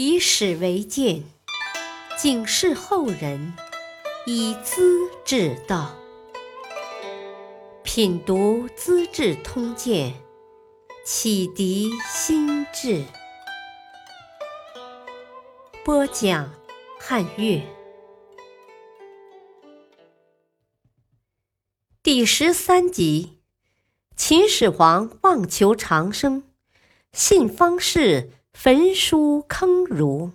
以史为鉴，警示后人，以资治道。品读《资治通鉴》，启迪心智。播讲汉乐第十三集：秦始皇妄求长生，信方士。焚书坑儒。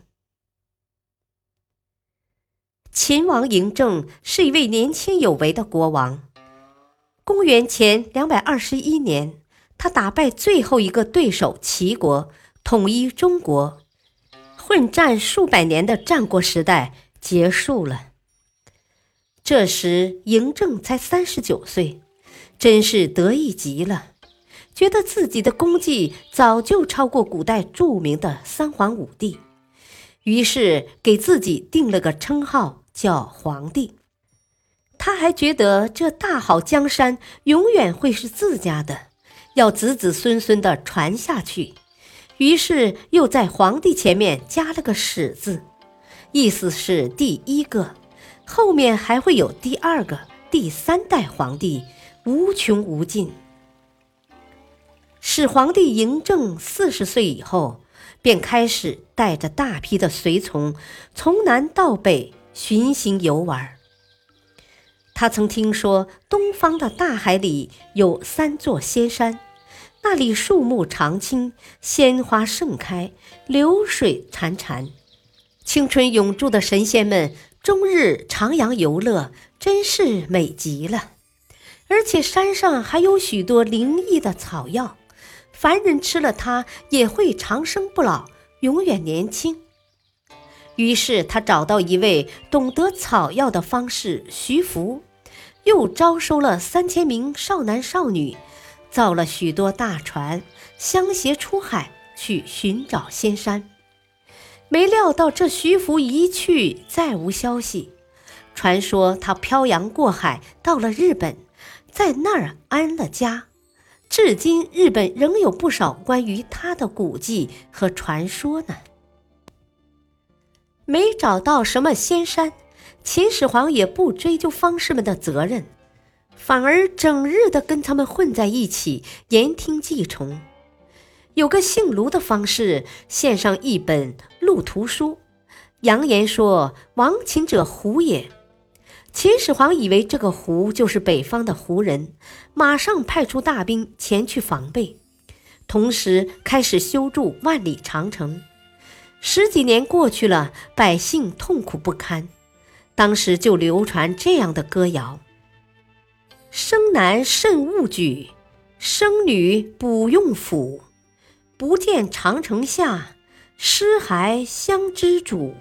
秦王嬴政是一位年轻有为的国王。公元前两百二十一年，他打败最后一个对手齐国，统一中国。混战数百年的战国时代结束了。这时，嬴政才三十九岁，真是得意极了。觉得自己的功绩早就超过古代著名的三皇五帝，于是给自己定了个称号，叫皇帝。他还觉得这大好江山永远会是自家的，要子子孙孙的传下去。于是又在皇帝前面加了个“始”字，意思是第一个，后面还会有第二个、第三代皇帝，无穷无尽。始皇帝嬴政四十岁以后，便开始带着大批的随从从南到北巡行游玩。他曾听说东方的大海里有三座仙山，那里树木常青，鲜花盛开，流水潺潺，青春永驻的神仙们终日徜徉游乐，真是美极了。而且山上还有许多灵异的草药。凡人吃了它也会长生不老，永远年轻。于是他找到一位懂得草药的方士徐福，又招收了三千名少男少女，造了许多大船，相携出海去寻找仙山。没料到这徐福一去再无消息，传说他漂洋过海到了日本，在那儿安了家。至今，日本仍有不少关于他的古迹和传说呢。没找到什么仙山，秦始皇也不追究方士们的责任，反而整日的跟他们混在一起，言听计从。有个姓卢的方士献上一本路图书，扬言说：“亡秦者胡也。”秦始皇以为这个胡就是北方的胡人，马上派出大兵前去防备，同时开始修筑万里长城。十几年过去了，百姓痛苦不堪。当时就流传这样的歌谣：“生男慎勿举，生女不用辅。不见长城下，尸骸相知主。”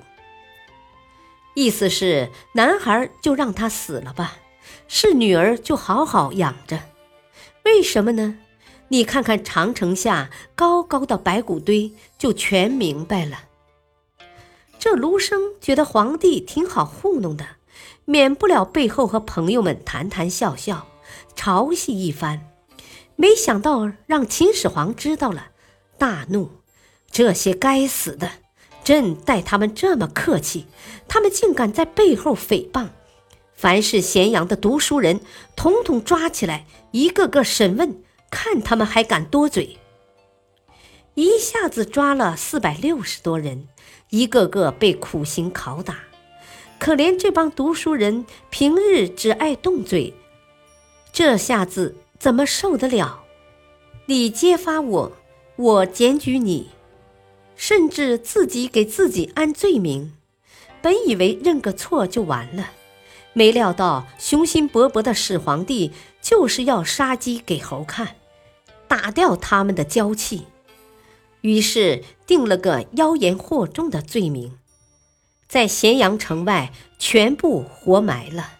意思是，男孩就让他死了吧，是女儿就好好养着。为什么呢？你看看长城下高高的白骨堆，就全明白了。这卢生觉得皇帝挺好糊弄的，免不了背后和朋友们谈谈笑笑，嘲戏一番。没想到让秦始皇知道了，大怒：这些该死的！朕待他们这么客气，他们竟敢在背后诽谤！凡是咸阳的读书人，统统抓起来，一个个审问，看他们还敢多嘴。一下子抓了四百六十多人，一个个被苦刑拷打。可怜这帮读书人，平日只爱动嘴，这下子怎么受得了？你揭发我，我检举你。甚至自己给自己安罪名，本以为认个错就完了，没料到雄心勃勃的始皇帝就是要杀鸡给猴看，打掉他们的娇气，于是定了个妖言惑众的罪名，在咸阳城外全部活埋了。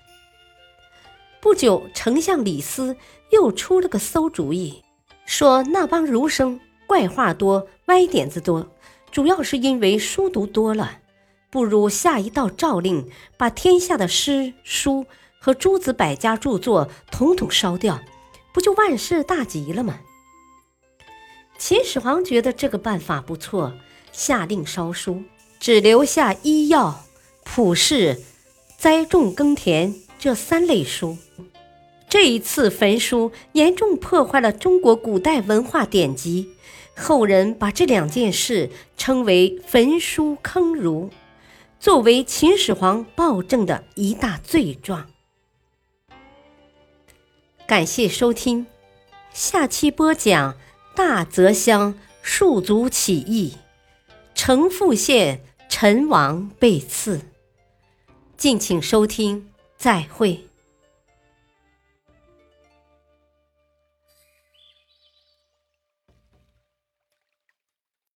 不久，丞相李斯又出了个馊主意，说那帮儒生怪话多，歪点子多。主要是因为书读多了，不如下一道诏令，把天下的诗书和诸子百家著作统统烧掉，不就万事大吉了吗？秦始皇觉得这个办法不错，下令烧书，只留下医药、普世、栽种耕田这三类书。这一次焚书严重破坏了中国古代文化典籍，后人把这两件事称为“焚书坑儒”，作为秦始皇暴政的一大罪状。感谢收听，下期播讲大泽乡戍卒起义，城父县陈王被刺。敬请收听，再会。